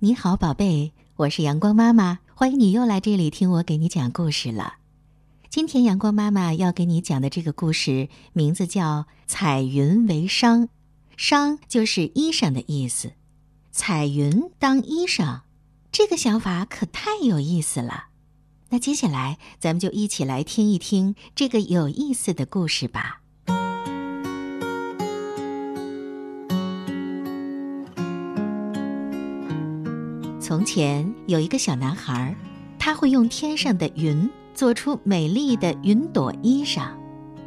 你好，宝贝，我是阳光妈妈，欢迎你又来这里听我给你讲故事了。今天阳光妈妈要给你讲的这个故事名字叫《彩云为裳》，裳就是衣裳的意思。彩云当衣裳，这个想法可太有意思了。那接下来咱们就一起来听一听这个有意思的故事吧。从前有一个小男孩，他会用天上的云做出美丽的云朵衣裳。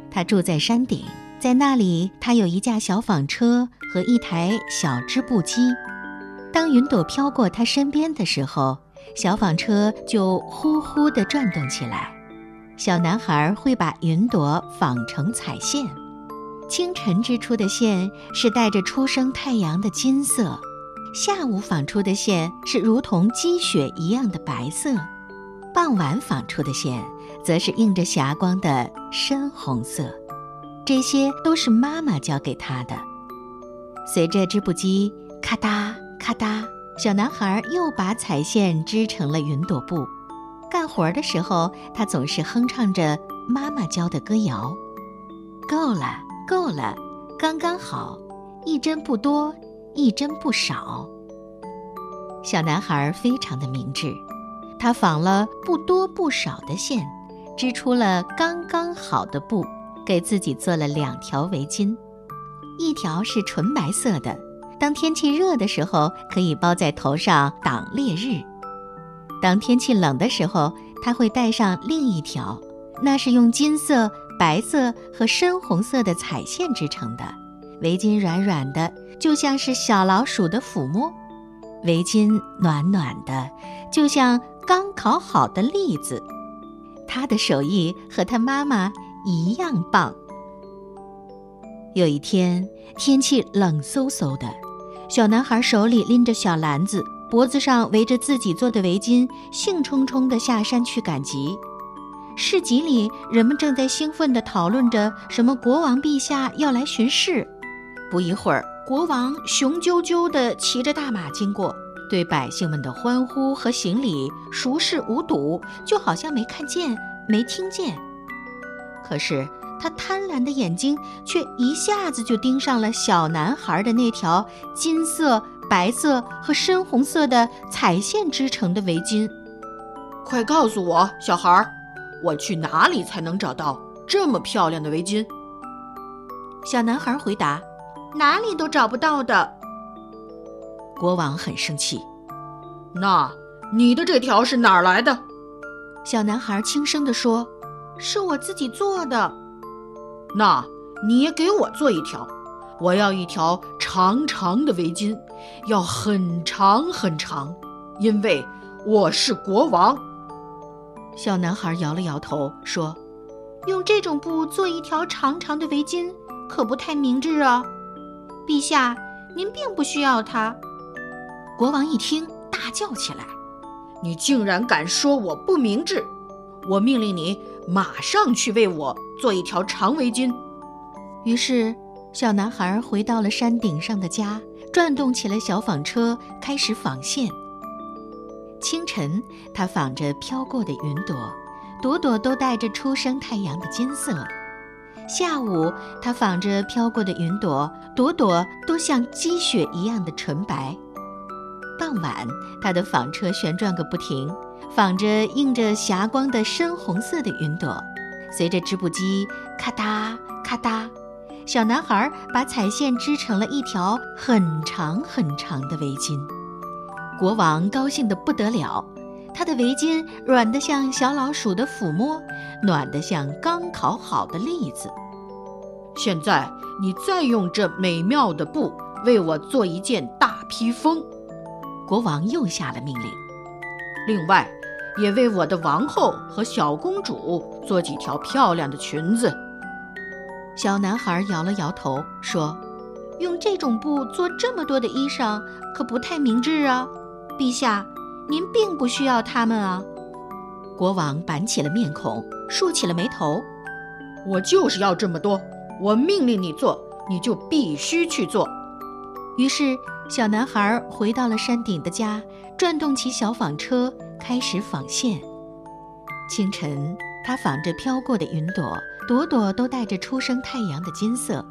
他住在山顶，在那里他有一架小纺车和一台小织布机。当云朵飘过他身边的时候，小纺车就呼呼地转动起来。小男孩会把云朵纺成彩线，清晨织出的线是带着初升太阳的金色。下午纺出的线是如同积雪一样的白色，傍晚纺出的线则是映着霞光的深红色。这些都是妈妈教给他的。随着织布机咔嗒咔嗒，小男孩又把彩线织成了云朵布。干活的时候，他总是哼唱着妈妈教的歌谣：“够了，够了，刚刚好，一针不多。”一针不少。小男孩非常的明智，他纺了不多不少的线，织出了刚刚好的布，给自己做了两条围巾，一条是纯白色的，当天气热的时候可以包在头上挡烈日；当天气冷的时候，他会戴上另一条，那是用金色、白色和深红色的彩线织成的。围巾软软的，就像是小老鼠的抚摸；围巾暖暖的，就像刚烤好的栗子。他的手艺和他妈妈一样棒。有一天，天气冷飕飕的，小男孩手里拎着小篮子，脖子上围着自己做的围巾，兴冲冲地下山去赶集。市集里，人们正在兴奋地讨论着什么国王陛下要来巡视。不一会儿，国王雄赳赳地骑着大马经过，对百姓们的欢呼和行礼熟视无睹，就好像没看见、没听见。可是他贪婪的眼睛却一下子就盯上了小男孩的那条金色、白色和深红色的彩线织成的围巾。快告诉我，小孩儿，我去哪里才能找到这么漂亮的围巾？小男孩回答。哪里都找不到的。国王很生气。那你的这条是哪儿来的？小男孩轻声地说：“是我自己做的。”那你也给我做一条。我要一条长长的围巾，要很长很长，因为我是国王。小男孩摇了摇头说：“用这种布做一条长长的围巾，可不太明智啊。”陛下，您并不需要它。国王一听，大叫起来：“你竟然敢说我不明智！我命令你马上去为我做一条长围巾。”于是，小男孩回到了山顶上的家，转动起了小纺车，开始纺线。清晨，他纺着飘过的云朵，朵朵都带着初升太阳的金色。下午，他纺着飘过的云朵，朵朵都像积雪一样的纯白。傍晚，他的纺车旋转个不停，纺着映着霞光的深红色的云朵。随着织布机咔嗒咔嗒，小男孩把彩线织成了一条很长很长的围巾。国王高兴得不得了，他的围巾软得像小老鼠的抚摸。暖得像刚烤好的栗子。现在你再用这美妙的布为我做一件大披风，国王又下了命令。另外，也为我的王后和小公主做几条漂亮的裙子。小男孩摇了摇头说：“用这种布做这么多的衣裳，可不太明智啊。陛下，您并不需要它们啊。”国王板起了面孔。竖起了眉头，我就是要这么多，我命令你做，你就必须去做。于是，小男孩回到了山顶的家，转动起小纺车，开始纺线。清晨，他纺着飘过的云朵，朵朵都带着初升太阳的金色；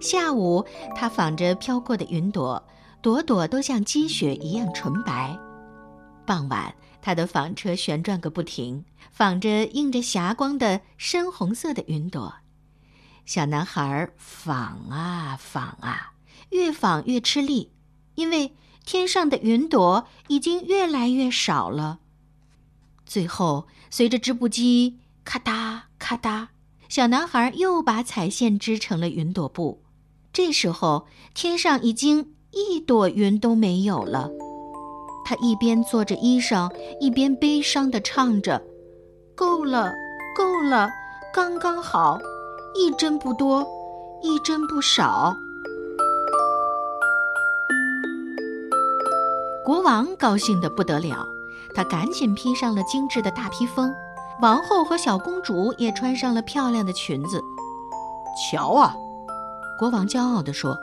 下午，他纺着飘过的云朵，朵朵都像积雪一样纯白。傍晚，他的纺车旋转个不停，纺着映着霞光的深红色的云朵。小男孩纺啊纺啊，越纺越吃力，因为天上的云朵已经越来越少了。最后，随着织布机咔嗒咔嗒，小男孩又把彩线织成了云朵布。这时候，天上已经一朵云都没有了。他一边做着衣裳，一边悲伤地唱着：“够了，够了，刚刚好。”一针不多，一针不少。国王高兴得不得了，他赶紧披上了精致的大披风，王后和小公主也穿上了漂亮的裙子。瞧啊，国王骄傲地说：“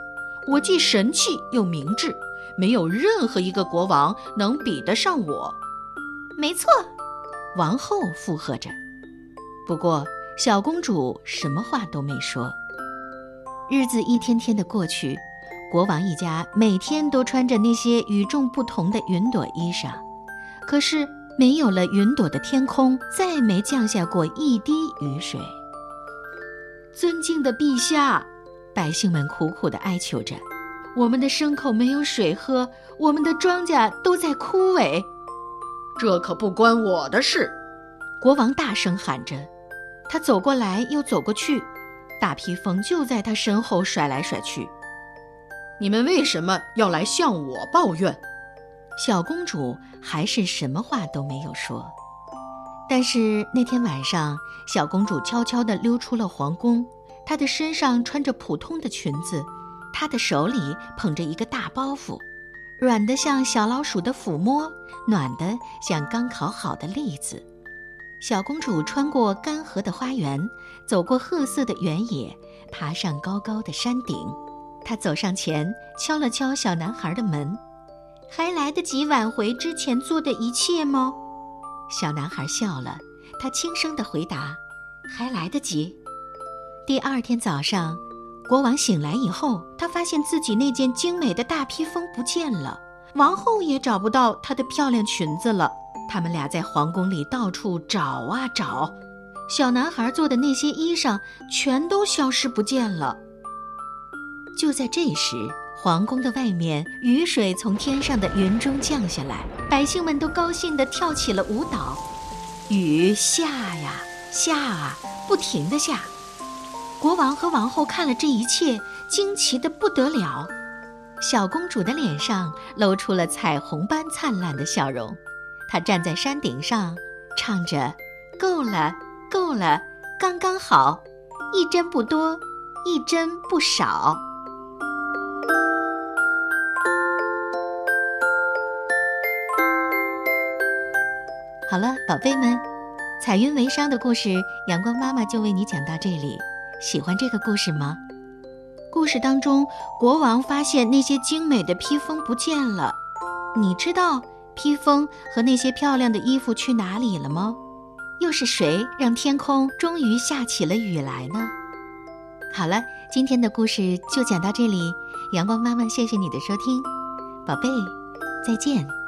我既神气又明智，没有任何一个国王能比得上我。”没错，王后附和着。不过。小公主什么话都没说。日子一天天的过去，国王一家每天都穿着那些与众不同的云朵衣裳，可是没有了云朵的天空再没降下过一滴雨水。尊敬的陛下，百姓们苦苦地哀求着：“我们的牲口没有水喝，我们的庄稼都在枯萎。”这可不关我的事！国王大声喊着。他走过来又走过去，大披风就在他身后甩来甩去。你们为什么要来向我抱怨？小公主还是什么话都没有说。但是那天晚上，小公主悄悄地溜出了皇宫。她的身上穿着普通的裙子，她的手里捧着一个大包袱，软的像小老鼠的抚摸，暖的像刚烤好的栗子。小公主穿过干涸的花园，走过褐色的原野，爬上高高的山顶。她走上前，敲了敲小男孩的门：“还来得及挽回之前做的一切吗？”小男孩笑了，他轻声地回答：“还来得及。”第二天早上，国王醒来以后，他发现自己那件精美的大披风不见了，王后也找不到她的漂亮裙子了。他们俩在皇宫里到处找啊找，小男孩做的那些衣裳全都消失不见了。就在这时，皇宫的外面雨水从天上的云中降下来，百姓们都高兴地跳起了舞蹈。雨下呀下啊，不停地下。国王和王后看了这一切，惊奇的不得了。小公主的脸上露出了彩虹般灿烂的笑容。他站在山顶上，唱着：“够了，够了，刚刚好，一针不多，一针不少。”好了，宝贝们，彩云为商的故事，阳光妈妈就为你讲到这里。喜欢这个故事吗？故事当中，国王发现那些精美的披风不见了，你知道？披风和那些漂亮的衣服去哪里了吗？又是谁让天空终于下起了雨来呢？好了，今天的故事就讲到这里。阳光妈妈，谢谢你的收听，宝贝，再见。